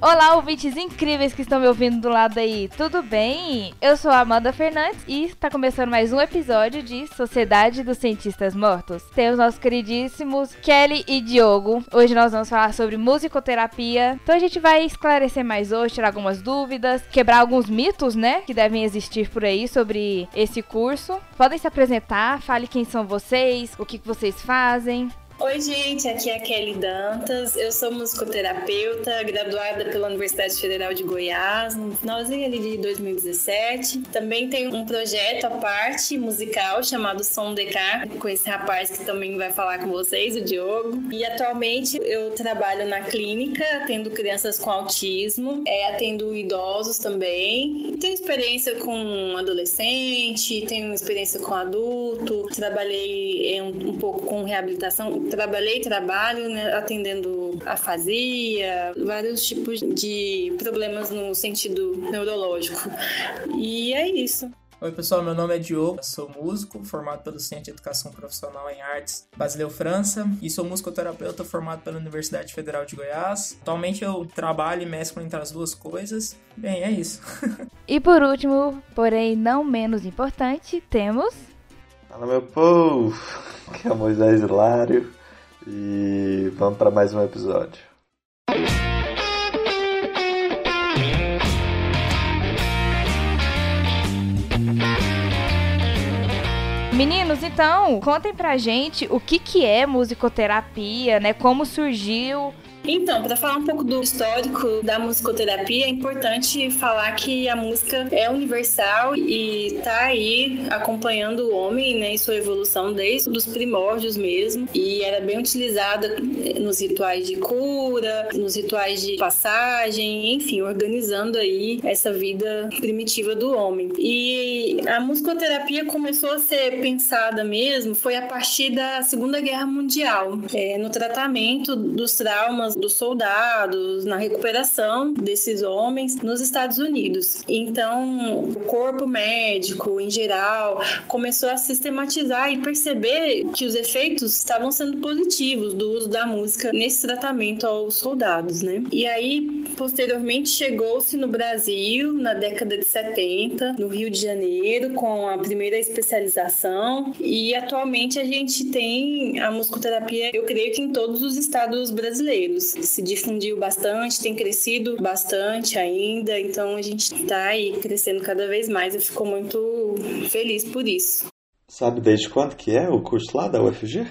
Olá, ouvintes incríveis que estão me ouvindo do lado aí, tudo bem? Eu sou a Amanda Fernandes e está começando mais um episódio de Sociedade dos Cientistas Mortos. Temos nossos queridíssimos Kelly e Diogo. Hoje nós vamos falar sobre musicoterapia. Então a gente vai esclarecer mais hoje, tirar algumas dúvidas, quebrar alguns mitos, né, que devem existir por aí sobre esse curso. Podem se apresentar, fale quem são vocês, o que vocês fazem. Oi, gente, aqui é a Kelly Dantas. Eu sou musicoterapeuta, graduada pela Universidade Federal de Goiás, no finalzinho ali de 2017. Também tenho um projeto à parte musical chamado Som DK, com esse rapaz que também vai falar com vocês, o Diogo. E atualmente eu trabalho na clínica, atendo crianças com autismo, é, atendo idosos também. Tenho experiência com adolescente, tenho experiência com adulto, trabalhei é, um pouco com reabilitação trabalhei, trabalho né, atendendo afasia, vários tipos de problemas no sentido neurológico. E é isso. Oi, pessoal, meu nome é Diogo, sou músico, formado pelo Centro de Educação Profissional em Artes Basileu França e sou musicoterapeuta formado pela Universidade Federal de Goiás. Atualmente eu trabalho e mesclo entre as duas coisas. Bem, é isso. e por último, porém não menos importante, temos... Fala, meu povo! Que é Moisés Hilário. E vamos para mais um episódio. Meninos, então, contem pra gente o que, que é musicoterapia, né? Como surgiu, então, para falar um pouco do histórico da musicoterapia, é importante falar que a música é universal e está aí acompanhando o homem né, em sua evolução desde os primórdios mesmo. E era bem utilizada nos rituais de cura, nos rituais de passagem, enfim, organizando aí essa vida primitiva do homem. E a musicoterapia começou a ser pensada mesmo foi a partir da Segunda Guerra Mundial, é, no tratamento dos traumas dos soldados, na recuperação desses homens nos Estados Unidos. Então, o corpo médico, em geral, começou a sistematizar e perceber que os efeitos estavam sendo positivos do uso da música nesse tratamento aos soldados, né? E aí, posteriormente, chegou-se no Brasil, na década de 70, no Rio de Janeiro, com a primeira especialização, e atualmente a gente tem a musicoterapia, eu creio que em todos os estados brasileiros se difundiu bastante, tem crescido bastante ainda, então a gente está aí crescendo cada vez mais. Eu fico muito feliz por isso. Sabe desde quando que é o curso lá da UFG?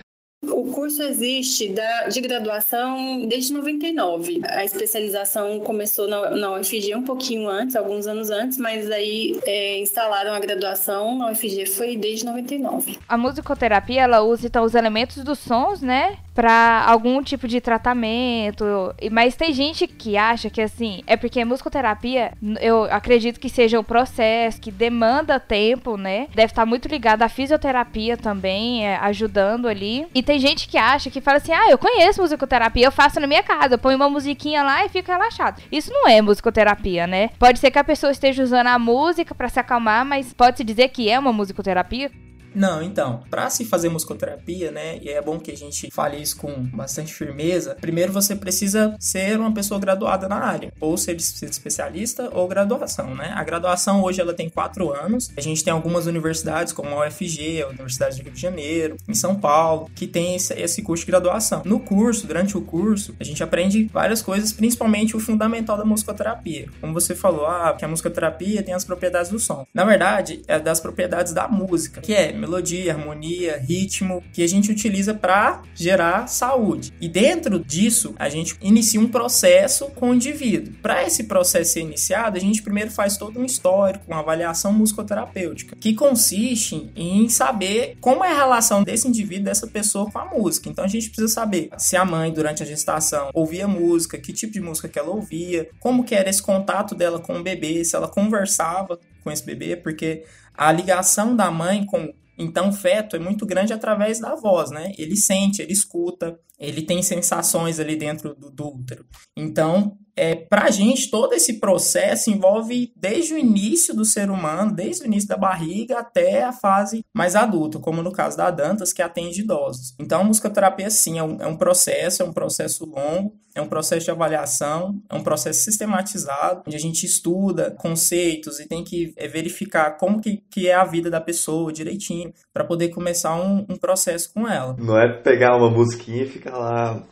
O curso existe da, de graduação desde 99. A especialização começou na, na UFG um pouquinho antes, alguns anos antes, mas aí é, instalaram a graduação na UFG foi desde 99. A musicoterapia, ela usa então os elementos dos sons, né? para algum tipo de tratamento. Mas tem gente que acha que assim, é porque musicoterapia, eu acredito que seja um processo que demanda tempo, né? Deve estar muito ligado à fisioterapia também, é, ajudando ali. E tem gente que acha que fala assim: "Ah, eu conheço musicoterapia, eu faço na minha casa, eu ponho uma musiquinha lá e fico relaxado". Isso não é musicoterapia, né? Pode ser que a pessoa esteja usando a música para se acalmar, mas pode se dizer que é uma musicoterapia? Não, então, para se fazer musicoterapia, né, e é bom que a gente fale isso com bastante firmeza, primeiro você precisa ser uma pessoa graduada na área, ou ser especialista ou graduação, né? A graduação hoje ela tem quatro anos, a gente tem algumas universidades, como a UFG, a Universidade do Rio de Janeiro, em São Paulo, que tem esse, curso de graduação. No curso, durante o curso, a gente aprende várias coisas, principalmente o fundamental da musicoterapia. Como você falou, ah, que a musicoterapia tem as propriedades do som. Na verdade, é das propriedades da música, que é melodia, harmonia, ritmo, que a gente utiliza para gerar saúde. E dentro disso, a gente inicia um processo com o indivíduo. Para esse processo ser iniciado, a gente primeiro faz todo um histórico, uma avaliação musicoterapêutica, que consiste em saber como é a relação desse indivíduo, dessa pessoa com a música. Então a gente precisa saber se a mãe, durante a gestação, ouvia música, que tipo de música que ela ouvia, como que era esse contato dela com o bebê, se ela conversava com esse bebê, porque a ligação da mãe com então, o feto é muito grande através da voz, né? Ele sente, ele escuta, ele tem sensações ali dentro do, do útero. Então, é, pra gente, todo esse processo envolve desde o início do ser humano, desde o início da barriga até a fase mais adulta, como no caso da Dantas, que atende idosos. Então, a musicoterapia, sim, é um, é um processo, é um processo longo, é um processo de avaliação, é um processo sistematizado, onde a gente estuda conceitos e tem que é, verificar como que, que é a vida da pessoa direitinho, para poder começar um, um processo com ela. Não é pegar uma musiquinha e ficar lá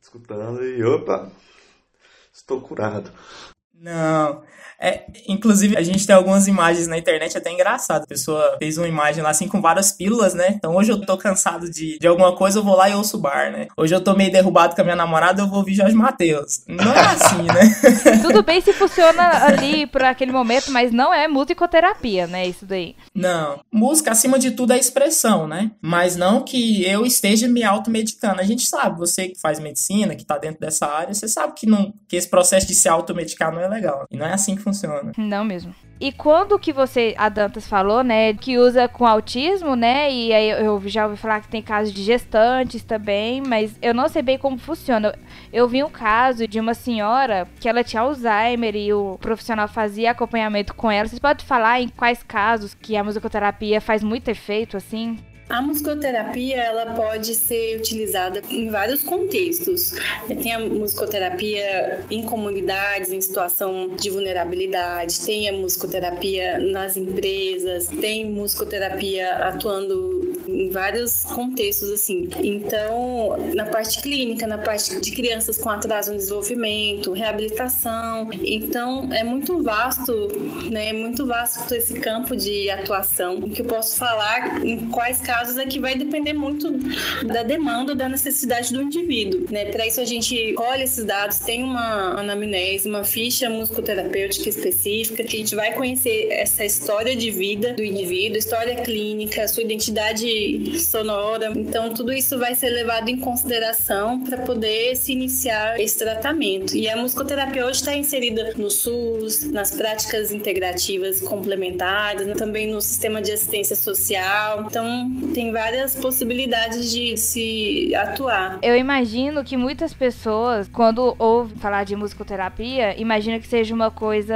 escutando e opa, estou curado. Não. É, inclusive, a gente tem algumas imagens na internet até engraçado. A pessoa fez uma imagem lá assim com várias pílulas, né? Então hoje eu tô cansado de, de alguma coisa, eu vou lá e ouço o bar, né? Hoje eu tô meio derrubado com a minha namorada, eu vou ouvir Jorge Matheus. Não é assim, né? Tudo bem se funciona ali por aquele momento, mas não é musicoterapia, né? Isso daí. Não. Música, acima de tudo, é expressão, né? Mas não que eu esteja me automedicando. A gente sabe, você que faz medicina, que tá dentro dessa área, você sabe que, não, que esse processo de se automedicar não é legal. E não é assim que funciona. Não mesmo. E quando que você, a Dantas falou, né, que usa com autismo, né, e aí eu já ouvi falar que tem casos de gestantes também, mas eu não sei bem como funciona. Eu vi um caso de uma senhora que ela tinha Alzheimer e o profissional fazia acompanhamento com ela. Vocês podem falar em quais casos que a musicoterapia faz muito efeito, assim? A musicoterapia ela pode ser utilizada em vários contextos. Tem a musicoterapia em comunidades, em situação de vulnerabilidade, tem a musicoterapia nas empresas, tem musicoterapia atuando em vários contextos assim. Então, na parte clínica, na parte de crianças com atraso no desenvolvimento, reabilitação. Então, é muito vasto, né? É muito vasto esse campo de atuação. O que eu posso falar em quais casos casos é que vai depender muito da demanda, da necessidade do indivíduo, né? Para isso a gente colhe esses dados, tem uma anamnese, uma ficha musicoterapêutica específica, que a gente vai conhecer essa história de vida do indivíduo, história clínica, sua identidade sonora. Então tudo isso vai ser levado em consideração para poder se iniciar esse tratamento. E a musicoterapia hoje está inserida no SUS, nas práticas integrativas complementares, né? também no sistema de assistência social. Então tem várias possibilidades de se atuar. Eu imagino que muitas pessoas, quando ouvem falar de musicoterapia, imaginam que seja uma coisa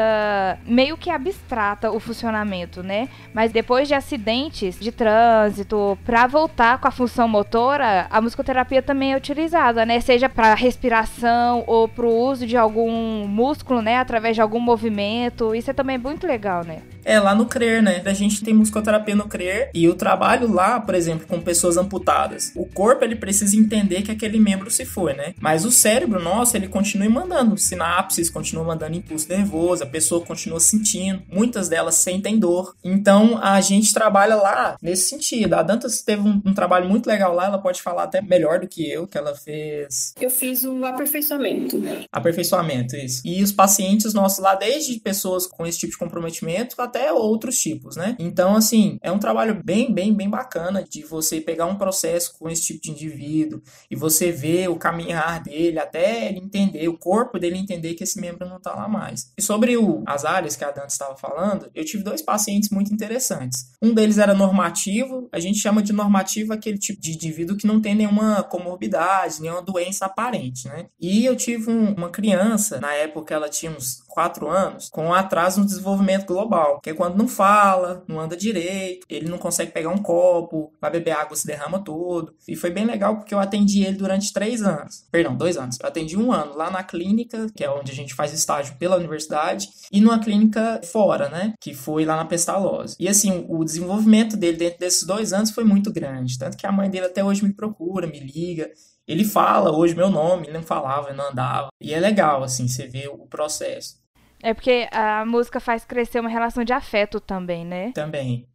meio que abstrata o funcionamento, né? Mas depois de acidentes de trânsito, para voltar com a função motora, a musicoterapia também é utilizada, né? Seja para respiração ou para o uso de algum músculo, né? Através de algum movimento. Isso é também muito legal, né? É, lá no CRER, né? A gente tem musicoterapia no CRER e o trabalho lá, por exemplo, com pessoas amputadas. O corpo, ele precisa entender que aquele membro se foi, né? Mas o cérebro nosso, ele continua mandando sinapses, continua mandando impulso nervoso, a pessoa continua sentindo. Muitas delas sentem dor. Então, a gente trabalha lá nesse sentido. A Dantas teve um, um trabalho muito legal lá, ela pode falar até melhor do que eu, que ela fez. Eu fiz o aperfeiçoamento. Aperfeiçoamento, isso. E os pacientes nossos lá, desde pessoas com esse tipo de comprometimento até outros tipos, né? Então, assim, é um trabalho bem, bem, bem bacana de você pegar um processo com esse tipo de indivíduo e você ver o caminhar dele até ele entender, o corpo dele entender que esse membro não tá lá mais. E sobre o, as áreas que a Dante estava falando, eu tive dois pacientes muito interessantes. Um deles era normativo, a gente chama de normativo aquele tipo de indivíduo que não tem nenhuma comorbidade, nenhuma doença aparente, né? E eu tive um, uma criança, na época ela tinha uns 4 anos, com atraso no desenvolvimento global, que é quando não fala, não anda direito, ele não consegue pegar um copo, vai beber água, se derrama todo. E foi bem legal porque eu atendi ele durante 3 anos. Perdão, 2 anos. Eu atendi um ano lá na clínica, que é onde a gente faz estágio pela universidade, e numa clínica fora, né? Que foi lá na Pestalozzi. E assim, o desenvolvimento dele dentro desses dois anos foi muito grande. Tanto que a mãe dele até hoje me procura, me liga. Ele fala hoje meu nome, ele não falava, ele não andava. E é legal, assim, você vê o processo. É porque a música faz crescer uma relação de afeto também, né? Também.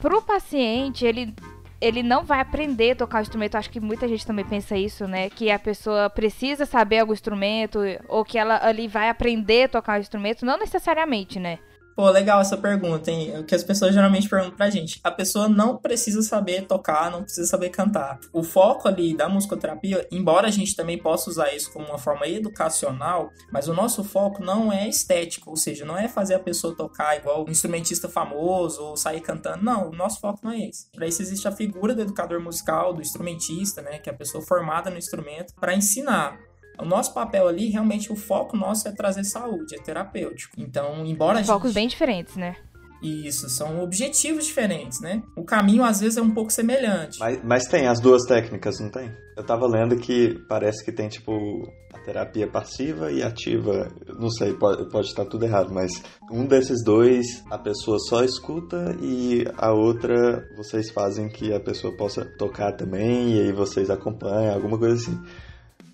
Pro paciente, ele ele não vai aprender a tocar o instrumento. Acho que muita gente também pensa isso, né? Que a pessoa precisa saber algum instrumento ou que ela ali vai aprender a tocar o instrumento. Não necessariamente, né? Pô, legal essa pergunta, hein? O que as pessoas geralmente perguntam pra gente. A pessoa não precisa saber tocar, não precisa saber cantar. O foco ali da musicoterapia, embora a gente também possa usar isso como uma forma educacional, mas o nosso foco não é estético, ou seja, não é fazer a pessoa tocar igual um instrumentista famoso ou sair cantando. Não, o nosso foco não é esse. Para isso existe a figura do educador musical, do instrumentista, né, que é a pessoa formada no instrumento, para ensinar. O nosso papel ali, realmente, o foco nosso é trazer saúde, é terapêutico. Então, embora a Focos gente... bem diferentes, né? Isso, são objetivos diferentes, né? O caminho às vezes é um pouco semelhante. Mas, mas tem as duas técnicas, não tem? Eu tava lendo que parece que tem tipo a terapia passiva e ativa. Não sei, pode, pode estar tudo errado, mas um desses dois a pessoa só escuta e a outra vocês fazem que a pessoa possa tocar também e aí vocês acompanham, alguma coisa assim.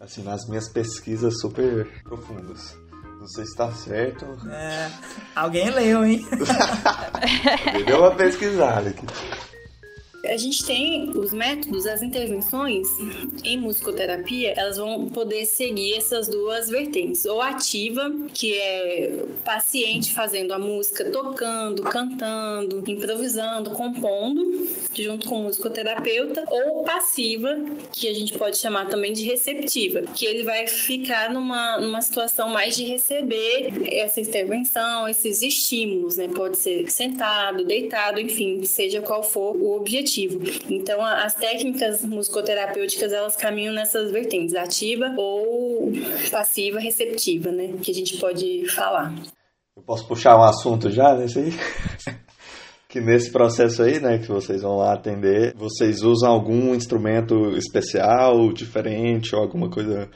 Assim, nas minhas pesquisas super profundas. Não sei se tá certo. É, alguém leu, hein? Deu uma pesquisada aqui. A gente tem os métodos, as intervenções em musicoterapia, elas vão poder seguir essas duas vertentes. Ou ativa, que é paciente fazendo a música, tocando, cantando, improvisando, compondo, junto com o musicoterapeuta. Ou passiva, que a gente pode chamar também de receptiva, que ele vai ficar numa, numa situação mais de receber essa intervenção, esses estímulos, né? Pode ser sentado, deitado, enfim, seja qual for o objetivo. Então, as técnicas musicoterapêuticas, elas caminham nessas vertentes, ativa ou passiva receptiva, né? Que a gente pode falar. Eu posso puxar um assunto já nesse aí? que nesse processo aí, né, que vocês vão lá atender, vocês usam algum instrumento especial, diferente, ou alguma coisa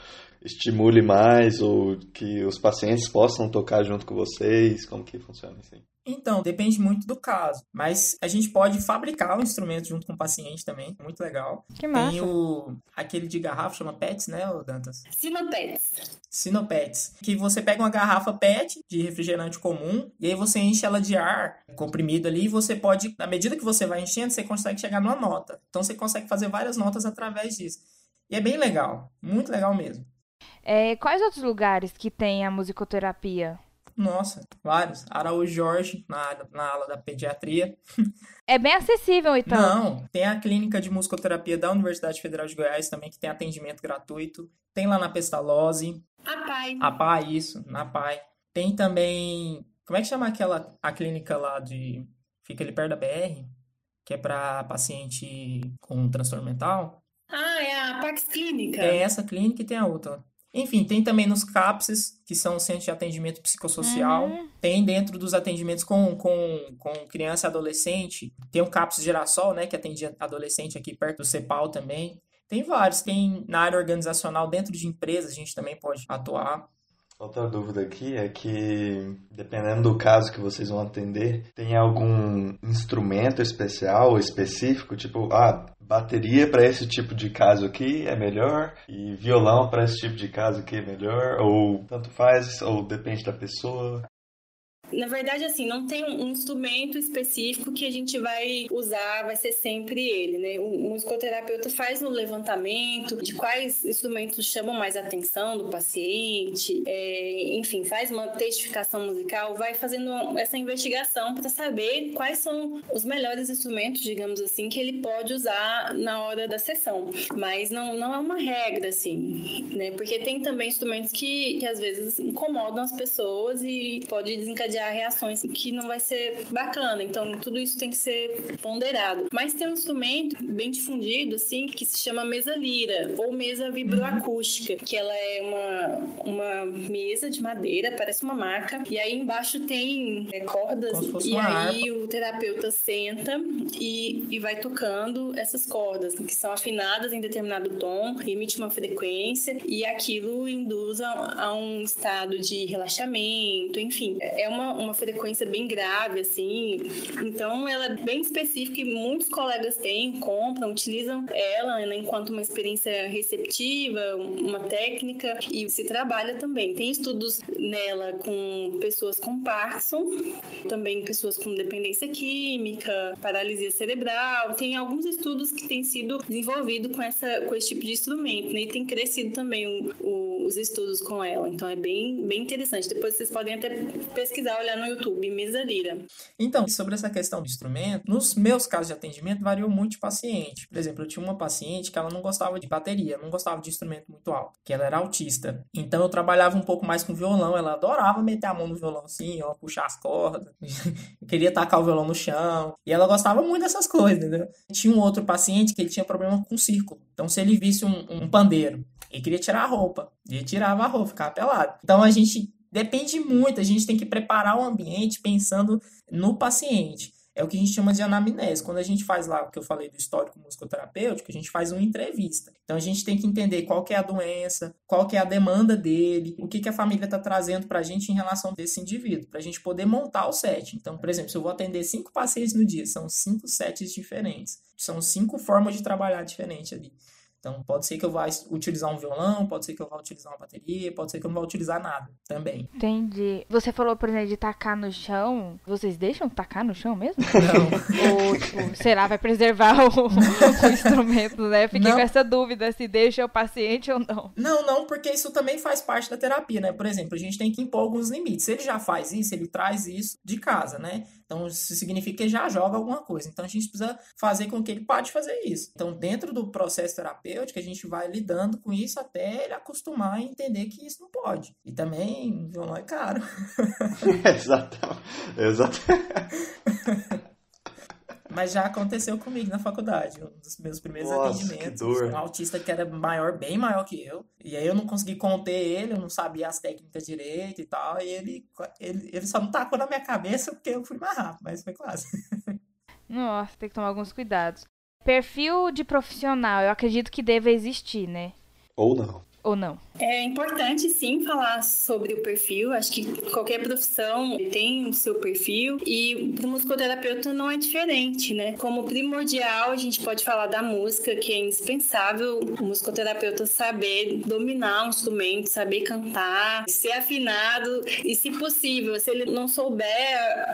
estimule mais, ou que os pacientes possam tocar junto com vocês? Como que funciona isso aí? Então, depende muito do caso. Mas a gente pode fabricar o instrumento junto com o paciente também. Muito legal. Que massa. Tem o, aquele de garrafa, chama PETs, né, Dantas? Sinopets. Sinopets. Que você pega uma garrafa PET de refrigerante comum e aí você enche ela de ar comprimido ali e você pode, na medida que você vai enchendo, você consegue chegar numa nota. Então você consegue fazer várias notas através disso. E é bem legal. Muito legal mesmo. É, quais outros lugares que tem a musicoterapia? Nossa, vários. Araújo Jorge, na, na ala da pediatria. É bem acessível, então. Não, tem a clínica de musicoterapia da Universidade Federal de Goiás também, que tem atendimento gratuito. Tem lá na Pestalozzi. A pai. A PAI, isso, na PAI. Tem também. Como é que chama aquela a clínica lá de. Fica ali perto da BR? Que é para paciente com transtorno mental? Ah, é a Pax Clínica. Tem essa clínica e tem a outra. Enfim, tem também nos CAPSES, que são centros de atendimento psicossocial. Uhum. Tem dentro dos atendimentos com, com, com criança e adolescente. Tem o CAPS Girassol, né, que atende adolescente aqui perto do CEPAL também. Tem vários. Tem na área organizacional, dentro de empresas, a gente também pode atuar. Outra dúvida aqui é que, dependendo do caso que vocês vão atender, tem algum instrumento especial ou específico? Tipo, ah, bateria para esse tipo de caso aqui é melhor e violão para esse tipo de caso aqui é melhor? Ou tanto faz, ou depende da pessoa? Na verdade, assim, não tem um instrumento específico que a gente vai usar, vai ser sempre ele, né? O musicoterapeuta faz um levantamento de quais instrumentos chamam mais atenção do paciente, é, enfim, faz uma testificação musical, vai fazendo essa investigação para saber quais são os melhores instrumentos, digamos assim, que ele pode usar na hora da sessão. Mas não, não é uma regra, assim, né? Porque tem também instrumentos que, que às vezes incomodam as pessoas e pode desencadear reações que não vai ser bacana. Então, tudo isso tem que ser ponderado. Mas tem um instrumento bem difundido, assim, que se chama mesa lira ou mesa vibroacústica, que ela é uma, uma mesa de madeira, parece uma maca, e aí embaixo tem é, cordas, e aí harpa. o terapeuta senta e, e vai tocando essas cordas, que são afinadas em determinado tom, emite uma frequência, e aquilo induz a, a um estado de relaxamento, enfim. É uma uma, frequência bem grave, assim. Então, ela é bem específica e muitos colegas têm, compram, utilizam ela né, enquanto uma experiência receptiva, uma técnica e se trabalha também. Tem estudos nela com pessoas com Parkinson, também pessoas com dependência química, paralisia cerebral. Tem alguns estudos que têm sido desenvolvidos com, essa, com esse tipo de instrumento, né? E tem crescido também o, o, os estudos com ela. Então, é bem, bem interessante. Depois vocês podem até pesquisar olhar no YouTube, mesa lira. Então, sobre essa questão do instrumento, nos meus casos de atendimento variou muito de paciente. Por exemplo, eu tinha uma paciente que ela não gostava de bateria, não gostava de instrumento muito alto, que ela era autista. Então eu trabalhava um pouco mais com violão, ela adorava meter a mão no violão assim, ó, puxar as cordas. queria tacar o violão no chão. E ela gostava muito dessas coisas, né? Tinha um outro paciente que ele tinha problema com círculo. Então se ele visse um, um pandeiro, ele queria tirar a roupa. Ele tirava a roupa, ficava pelado. Então a gente depende muito, a gente tem que preparar o ambiente pensando no paciente. É o que a gente chama de anamnese. Quando a gente faz lá o que eu falei do histórico musicoterapêutico, a gente faz uma entrevista. Então a gente tem que entender qual que é a doença, qual que é a demanda dele, o que, que a família está trazendo para a gente em relação desse indivíduo, para a gente poder montar o set. Então, por exemplo, se eu vou atender cinco pacientes no dia, são cinco sets diferentes. São cinco formas de trabalhar diferente ali. Então, pode ser que eu vá utilizar um violão, pode ser que eu vá utilizar uma bateria, pode ser que eu não vá utilizar nada também. Entendi. Você falou, por exemplo, de tacar no chão. Vocês deixam tacar no chão mesmo? Não. Ou, tipo, será, vai preservar o, o instrumento, né? Fiquei não. com essa dúvida se deixa o paciente ou não. Não, não, porque isso também faz parte da terapia, né? Por exemplo, a gente tem que impor alguns limites. Se ele já faz isso, ele traz isso de casa, né? Então, isso significa que ele já joga alguma coisa. Então, a gente precisa fazer com que ele pare de fazer isso. Então, dentro do processo terapêutico, a gente vai lidando com isso até ele acostumar e entender que isso não pode. E também, violão é caro. Exatamente. Exatamente. Mas já aconteceu comigo na faculdade. Um dos meus primeiros Nossa, atendimentos. Um autista que era maior, bem maior que eu. E aí eu não consegui conter ele, eu não sabia as técnicas direito e tal. E ele, ele, ele só não tacou na minha cabeça porque eu fui mais rápido, mas foi quase. Nossa, tem que tomar alguns cuidados. Perfil de profissional, eu acredito que deva existir, né? Ou não ou não? É importante sim falar sobre o perfil. Acho que qualquer profissão tem o seu perfil e para o musicoterapeuta não é diferente, né? Como primordial, a gente pode falar da música, que é indispensável o musicoterapeuta saber dominar um instrumento, saber cantar, ser afinado e, se possível, se ele não souber,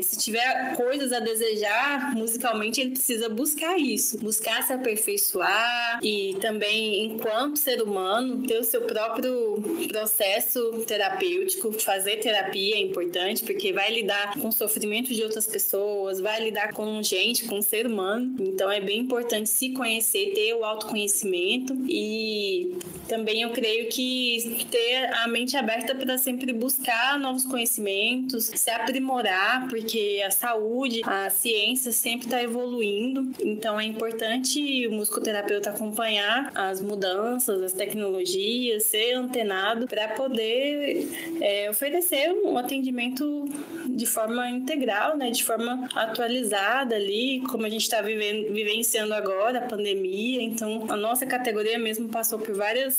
se tiver coisas a desejar musicalmente, ele precisa buscar isso, buscar se aperfeiçoar e também, enquanto ser humano, ter o seu seu próprio processo terapêutico. Fazer terapia é importante porque vai lidar com o sofrimento de outras pessoas, vai lidar com gente, com ser humano. Então é bem importante se conhecer, ter o autoconhecimento e também eu creio que ter a mente aberta para sempre buscar novos conhecimentos, se aprimorar, porque a saúde, a ciência sempre está evoluindo. Então é importante o musicoterapeuta acompanhar as mudanças, as tecnologias ser antenado para poder é, oferecer um atendimento de forma integral, né, de forma atualizada ali, como a gente está vivenciando agora, a pandemia. Então, a nossa categoria mesmo passou por várias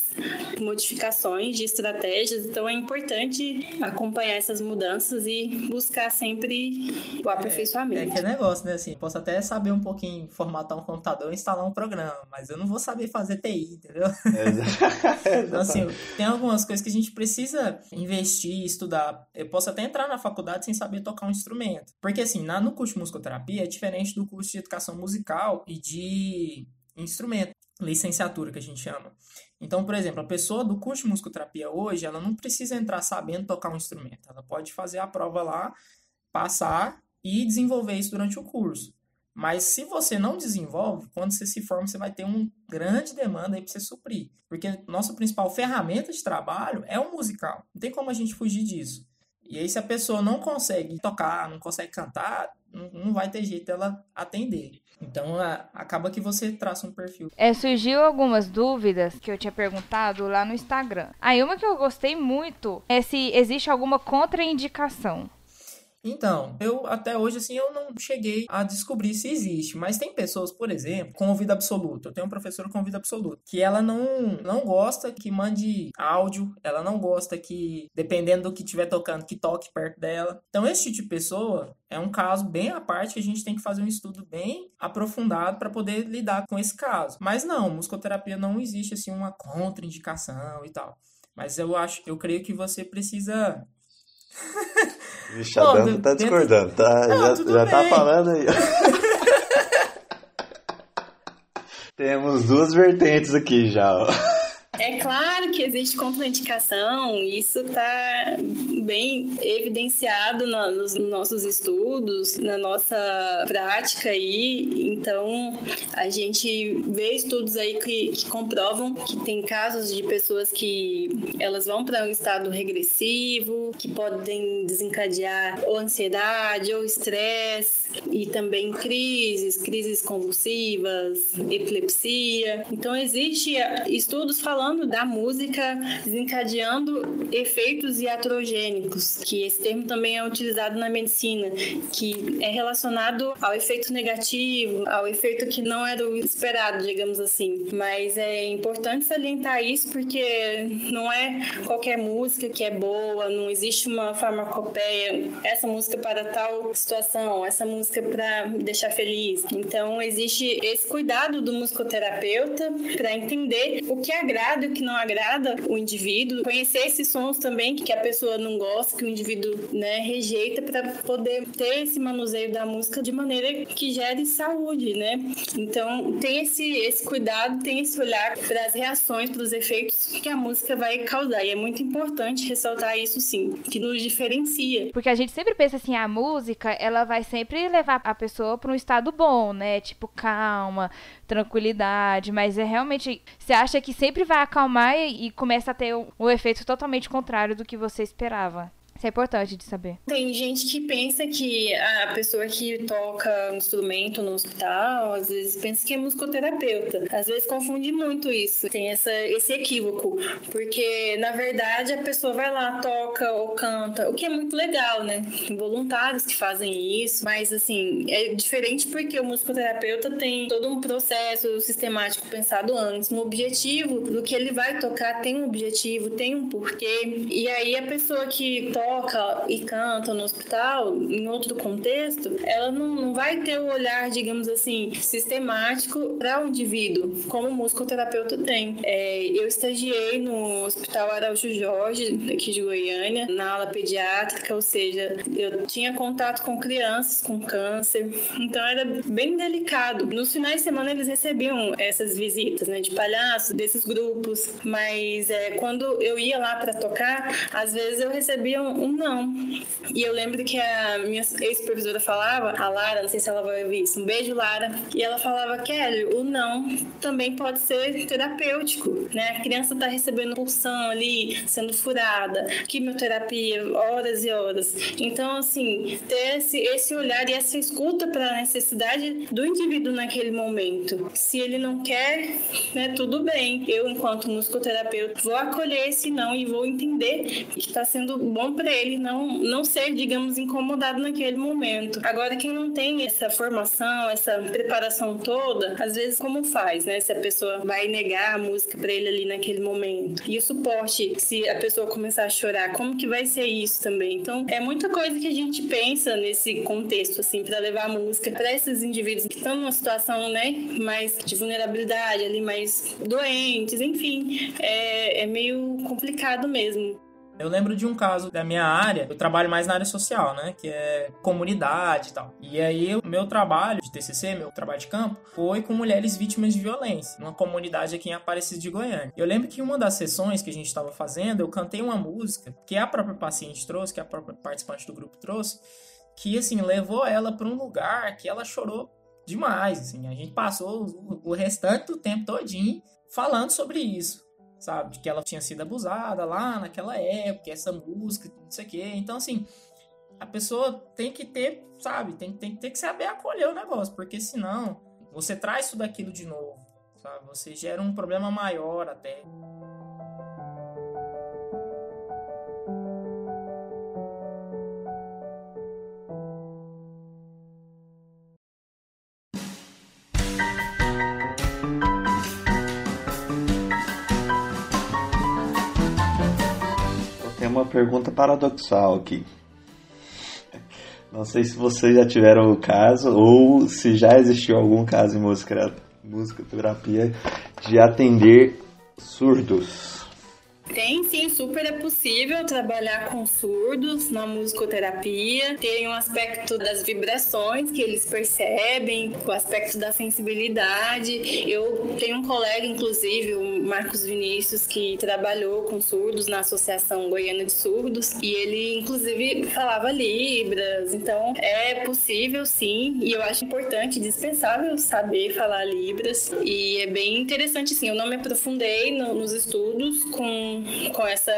modificações de estratégias, então é importante acompanhar essas mudanças e buscar sempre o aperfeiçoamento. É, é que é negócio, né? Assim, posso até saber um pouquinho formatar um computador e instalar um programa, mas eu não vou saber fazer TI, entendeu? Exato. Então, assim, tem algumas coisas que a gente precisa investir, estudar. Eu posso até entrar na faculdade sem saber tocar um instrumento. Porque, assim, na, no curso de musicoterapia é diferente do curso de educação musical e de instrumento, licenciatura que a gente chama. Então, por exemplo, a pessoa do curso de musicoterapia hoje, ela não precisa entrar sabendo tocar um instrumento. Ela pode fazer a prova lá, passar e desenvolver isso durante o curso. Mas se você não desenvolve, quando você se forma, você vai ter uma grande demanda aí para você suprir. Porque nossa principal ferramenta de trabalho é o musical. Não tem como a gente fugir disso. E aí, se a pessoa não consegue tocar, não consegue cantar, não vai ter jeito dela atender. Então, acaba que você traça um perfil. É, surgiu algumas dúvidas que eu tinha perguntado lá no Instagram. Aí, uma que eu gostei muito é se existe alguma contraindicação. Então, eu até hoje, assim, eu não cheguei a descobrir se existe. Mas tem pessoas, por exemplo, com ouvido absoluto. Eu tenho uma professora com ouvido absoluto. Que ela não, não gosta que mande áudio. Ela não gosta que, dependendo do que estiver tocando, que toque perto dela. Então, esse tipo de pessoa é um caso bem à parte que a gente tem que fazer um estudo bem aprofundado para poder lidar com esse caso. Mas não, musicoterapia não existe, assim, uma contraindicação e tal. Mas eu acho, eu creio que você precisa Vixe, a Danta tá discordando, tá? Não, já já tá falando aí. Temos duas vertentes aqui já, ó. É É claro que existe contraindicação, isso está bem evidenciado no, nos nossos estudos, na nossa prática aí. Então, a gente vê estudos aí que, que comprovam que tem casos de pessoas que elas vão para um estado regressivo, que podem desencadear ou ansiedade ou estresse e também crises, crises convulsivas, epilepsia. Então, existe estudos falando da música desencadeando efeitos iatrogênicos, que esse termo também é utilizado na medicina, que é relacionado ao efeito negativo, ao efeito que não era o esperado, digamos assim. Mas é importante salientar isso porque não é qualquer música que é boa, não existe uma farmacopeia, essa música para tal situação, essa música para deixar feliz. Então existe esse cuidado do musicoterapeuta para entender o que agrada e o que não agrada o indivíduo, conhecer esses sons também que a pessoa não gosta, que o indivíduo né, rejeita para poder ter esse manuseio da música de maneira que gere saúde, né? Então tem esse, esse cuidado, tem esse olhar para as reações, para os efeitos que a música vai causar. E é muito importante ressaltar isso sim, que nos diferencia. Porque a gente sempre pensa assim, a música, ela vai sempre levar a pessoa para um estado bom, né? Tipo, calma, tranquilidade, mas é realmente. Você acha que sempre vai acalmar e, começa a ter o efeito totalmente contrário do que você esperava. Isso é importante de saber. Tem gente que pensa que a pessoa que toca um instrumento no hospital, às vezes pensa que é musicoterapeuta. Às vezes confunde muito isso. Tem essa, esse equívoco. Porque, na verdade, a pessoa vai lá, toca ou canta, o que é muito legal, né? Tem voluntários que fazem isso, mas, assim, é diferente porque o musicoterapeuta tem todo um processo sistemático pensado antes, um objetivo do que ele vai tocar tem um objetivo, tem um porquê. E aí a pessoa que toca toca e canta no hospital, em outro contexto, ela não, não vai ter o olhar, digamos assim, sistemático para o um indivíduo, como o musicoterapeuta tem. É, eu estagiei no Hospital Araújo Jorge, aqui de Goiânia, na ala pediátrica, ou seja, eu tinha contato com crianças com câncer, então era bem delicado. Nos finais de semana eles recebiam essas visitas, né, de palhaços, desses grupos, mas é, quando eu ia lá para tocar, às vezes eu recebia um, um não. E eu lembro que a minha ex-supervisora falava, a Lara, não sei se ela vai ouvir isso, um beijo, Lara. E ela falava, Kelly, o não também pode ser terapêutico, né? A criança tá recebendo pulsão ali, sendo furada, quimioterapia, horas e horas. Então, assim, ter esse, esse olhar e essa escuta para a necessidade do indivíduo naquele momento. Se ele não quer, né, tudo bem. Eu, enquanto musicoterapeuta, vou acolher esse não e vou entender que está sendo bom para ele não, não ser, digamos, incomodado naquele momento. Agora, quem não tem essa formação, essa preparação toda, às vezes como faz, né? Se a pessoa vai negar a música para ele ali naquele momento. E o suporte, se a pessoa começar a chorar, como que vai ser isso também? Então, é muita coisa que a gente pensa nesse contexto, assim, para levar a música para esses indivíduos que estão numa situação, né, mais de vulnerabilidade, ali mais doentes, enfim, é, é meio complicado mesmo. Eu lembro de um caso da minha área, eu trabalho mais na área social, né? Que é comunidade e tal. E aí, o meu trabalho de TCC, meu trabalho de campo, foi com mulheres vítimas de violência, numa comunidade aqui em Aparecida de Goiânia. Eu lembro que uma das sessões que a gente estava fazendo, eu cantei uma música que a própria paciente trouxe, que a própria participante do grupo trouxe, que, assim, levou ela para um lugar que ela chorou demais, assim. A gente passou o restante do tempo todinho falando sobre isso sabe? De que ela tinha sido abusada lá naquela época, essa música, não sei o quê. Então, assim, a pessoa tem que ter, sabe? Tem, tem, tem que saber acolher o negócio, porque senão você traz tudo aquilo de novo, sabe? Você gera um problema maior até. Pergunta paradoxal aqui. Não sei se vocês já tiveram o caso ou se já existiu algum caso em música, música terapia de atender surdos. Tem sim, super é possível trabalhar com surdos na musicoterapia. Tem um aspecto das vibrações que eles percebem, o aspecto da sensibilidade. Eu tenho um colega, inclusive, o Marcos Vinícius, que trabalhou com surdos na Associação Goiana de Surdos e ele, inclusive, falava Libras. Então, é possível sim, e eu acho importante, dispensável saber falar Libras. E é bem interessante, sim. Eu não me aprofundei no, nos estudos com, com, essa,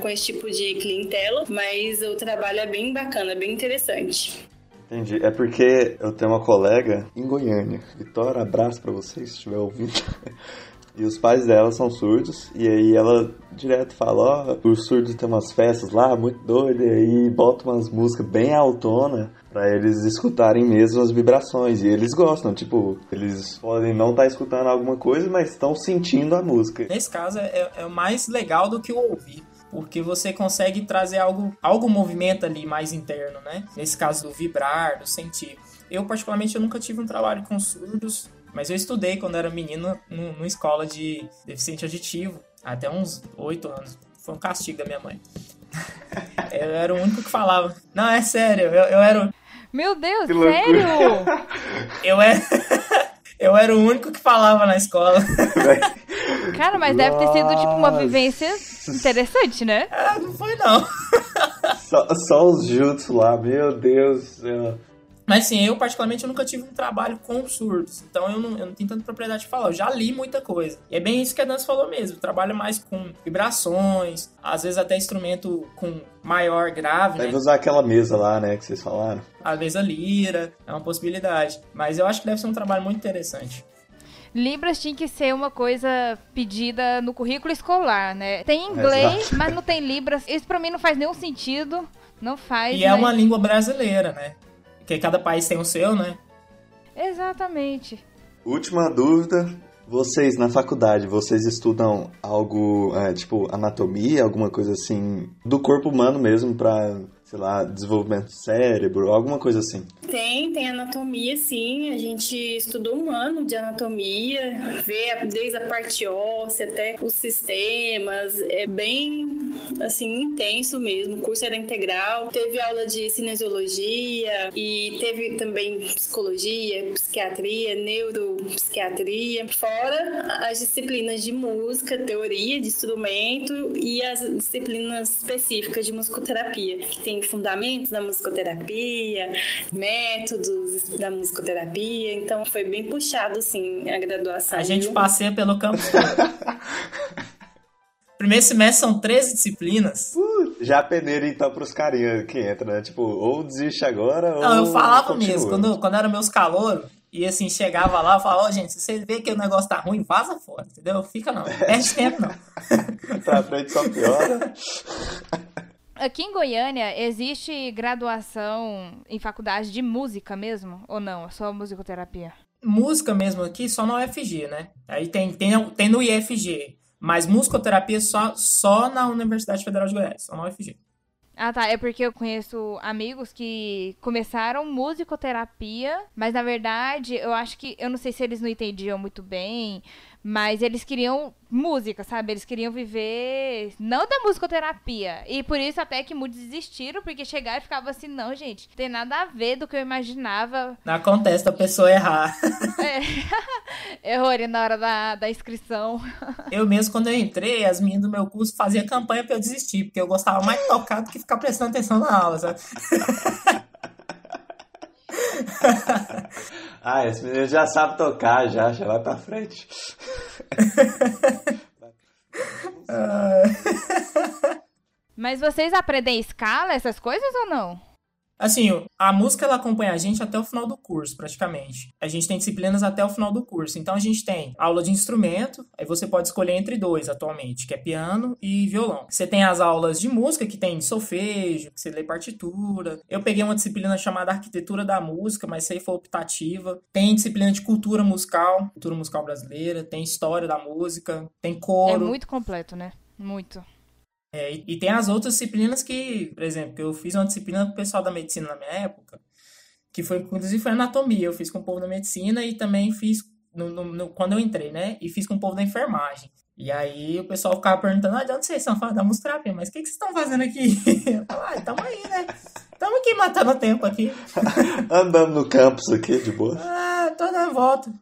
com esse tipo de clientela, mas o trabalho é bem bacana, bem interessante. Entendi. É porque eu tenho uma colega em Goiânia. Vitória, abraço para vocês se estiver ouvindo. E os pais dela são surdos, e aí ela direto fala, ó, os surdos tem umas festas lá, muito doidas, e aí bota umas músicas bem autona para eles escutarem mesmo as vibrações. E eles gostam, tipo, eles podem não estar tá escutando alguma coisa, mas estão sentindo a música. Nesse caso, é, é mais legal do que o ouvir porque você consegue trazer algo, algo movimento ali mais interno, né? Nesse caso do vibrar, do sentir. Eu, particularmente, eu nunca tive um trabalho com surdos, mas eu estudei quando era menino numa escola de deficiente auditivo, até uns oito anos. Foi um castigo da minha mãe. eu era o único que falava. Não, é sério, eu, eu era. Meu Deus, que sério? eu era. eu era o único que falava na escola. Cara, mas Nossa. deve ter sido tipo uma vivência interessante, né? É, não foi não. só, só os jutsu lá, meu Deus do céu. Mas assim, eu particularmente eu nunca tive um trabalho com surdos, então eu não, eu não tenho tanta propriedade de falar, eu já li muita coisa. E é bem isso que a Dança falou mesmo, trabalho mais com vibrações, às vezes até instrumento com maior grave, Deve né? usar aquela mesa lá, né, que vocês falaram. A mesa lira, é uma possibilidade. Mas eu acho que deve ser um trabalho muito interessante. Libras tinha que ser uma coisa pedida no currículo escolar, né? Tem inglês, Exato. mas não tem Libras. Isso para mim não faz nenhum sentido. Não faz. E mas... é uma língua brasileira, né? Porque cada país tem o seu, né? Exatamente. Última dúvida. Vocês na faculdade, vocês estudam algo, é, tipo, anatomia, alguma coisa assim, do corpo humano mesmo, pra sei lá, desenvolvimento do cérebro, alguma coisa assim? Tem, tem anatomia, sim. A gente estudou um ano de anatomia, vê desde a parte óssea até os sistemas. É bem, assim, intenso mesmo. O curso era integral. Teve aula de cinesiologia e teve também psicologia, psiquiatria, neuropsiquiatria. Fora as disciplinas de música, teoria de instrumento e as disciplinas específicas de musicoterapia, que tem fundamentos da musicoterapia, métodos da musicoterapia, então foi bem puxado, assim, a graduação. A gente passeia pelo campo Primeiro semestre são 13 disciplinas. Uh, já peneira então pros carinhas que entram, né? Tipo, ou desiste agora, ou. Não, eu falava continua. mesmo, quando, quando era meus calouros, e assim, chegava lá e falava, ó, oh, gente, se você vê que o negócio tá ruim, vaza fora, entendeu? Fica não, perde tempo não. pra frente só piora. Aqui em Goiânia, existe graduação em faculdade de música mesmo? Ou não? É só musicoterapia? Música mesmo aqui só na UFG, né? Aí tem, tem, tem no IFG. Mas musicoterapia só, só na Universidade Federal de Goiás, só na UFG. Ah, tá. É porque eu conheço amigos que começaram musicoterapia, mas na verdade eu acho que. Eu não sei se eles não entendiam muito bem, mas eles queriam música, sabe? Eles queriam viver não da musicoterapia. E por isso até que muitos desistiram, porque chegaram e ficava assim, não, gente, tem nada a ver do que eu imaginava. Não acontece a pessoa errar. É. Errou ali na hora da, da inscrição. Eu mesmo, quando eu entrei, as meninas do meu curso faziam campanha pra eu desistir, porque eu gostava mais de tocar do que ficar prestando atenção na aula, sabe? Ah, esse menino já sabe tocar, já, já vai pra frente. Mas vocês aprendem escala, essas coisas ou não? Assim, a música ela acompanha a gente até o final do curso, praticamente. A gente tem disciplinas até o final do curso. Então a gente tem aula de instrumento, aí você pode escolher entre dois atualmente, que é piano e violão. Você tem as aulas de música, que tem solfejo, que você lê partitura. Eu peguei uma disciplina chamada Arquitetura da Música, mas isso aí foi optativa. Tem disciplina de cultura musical, cultura musical brasileira, tem história da música, tem coro. É muito completo, né? Muito. É, e, e, tem as outras disciplinas que, por exemplo, eu fiz uma disciplina com o pessoal da medicina na minha época, que foi, inclusive, foi anatomia. Eu fiz com o povo da medicina e também fiz no, no, no, quando eu entrei, né? E fiz com o povo da enfermagem. E aí o pessoal ficava perguntando, ah, de onde vocês são? Fala, da musicoterapia, mas o que, que vocês estão fazendo aqui? Eu falava, ah, tamo aí, né? Tamo aqui matando tempo aqui. Andando no campus aqui, de boa. Ah, tô na volta.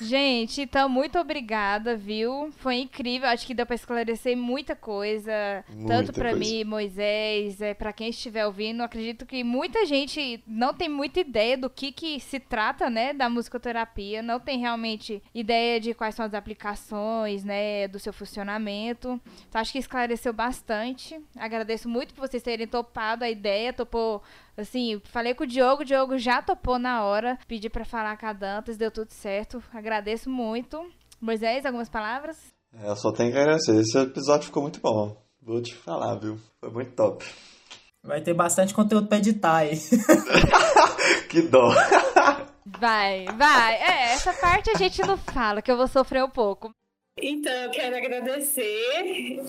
Gente, então, muito obrigada, viu? Foi incrível. Acho que deu pra esclarecer muita coisa. Muita tanto pra coisa. mim, Moisés, é, para quem estiver ouvindo. Acredito que muita gente não tem muita ideia do que, que se trata, né, da musicoterapia. Não tem realmente ideia de quais são as aplicações, né, do seu funcionamento. Então, acho que esclareceu bastante. Agradeço muito por vocês terem topado a ideia, topou Assim, falei com o Diogo, o Diogo já topou na hora, pedi pra falar com a Dantas, deu tudo certo. Agradeço muito. Moisés, algumas palavras? É, Eu só tenho que agradecer. Esse episódio ficou muito bom. Vou te falar, viu? Foi muito top. Vai ter bastante conteúdo pra editar aí. Que dó. Vai, vai. É, essa parte a gente não fala, que eu vou sofrer um pouco. Então, eu quero agradecer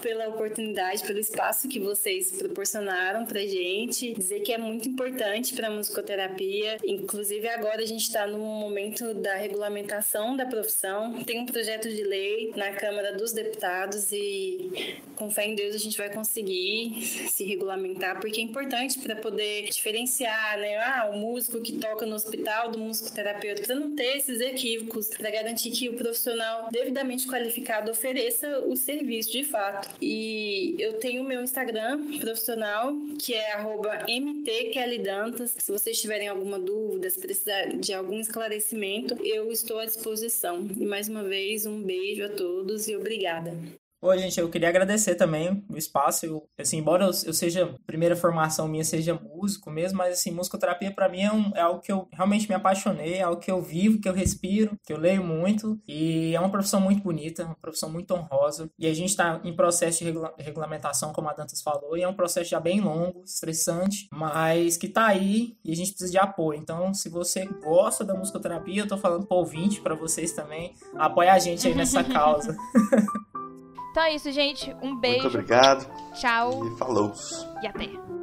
pela oportunidade, pelo espaço que vocês proporcionaram pra gente. Dizer que é muito importante para a musicoterapia. Inclusive, agora a gente está no momento da regulamentação da profissão. Tem um projeto de lei na Câmara dos Deputados e, com fé em Deus, a gente vai conseguir se regulamentar, porque é importante para poder diferenciar, né? Ah, o músico que toca no hospital do musicoterapeuta, para não ter esses equívocos, para garantir que o profissional devidamente qualificado ofereça o serviço de fato. E eu tenho o meu Instagram profissional, que é mtkellydantas. Se vocês tiverem alguma dúvida, se precisar de algum esclarecimento, eu estou à disposição. E mais uma vez, um beijo a todos e obrigada. Oi, gente, eu queria agradecer também o espaço. Eu, assim, embora eu, eu seja, primeira formação minha seja músico mesmo, mas assim, musicoterapia pra mim é, um, é algo que eu realmente me apaixonei, é algo que eu vivo, que eu respiro, que eu leio muito. E é uma profissão muito bonita, uma profissão muito honrosa. E a gente tá em processo de regula- regulamentação, como a Dantas falou, e é um processo já bem longo, estressante, mas que tá aí e a gente precisa de apoio. Então, se você gosta da musicoterapia, eu tô falando pro ouvinte, pra vocês também, apoia a gente aí nessa causa. Então é isso, gente. Um beijo. Muito obrigado Tchau e falou. e até.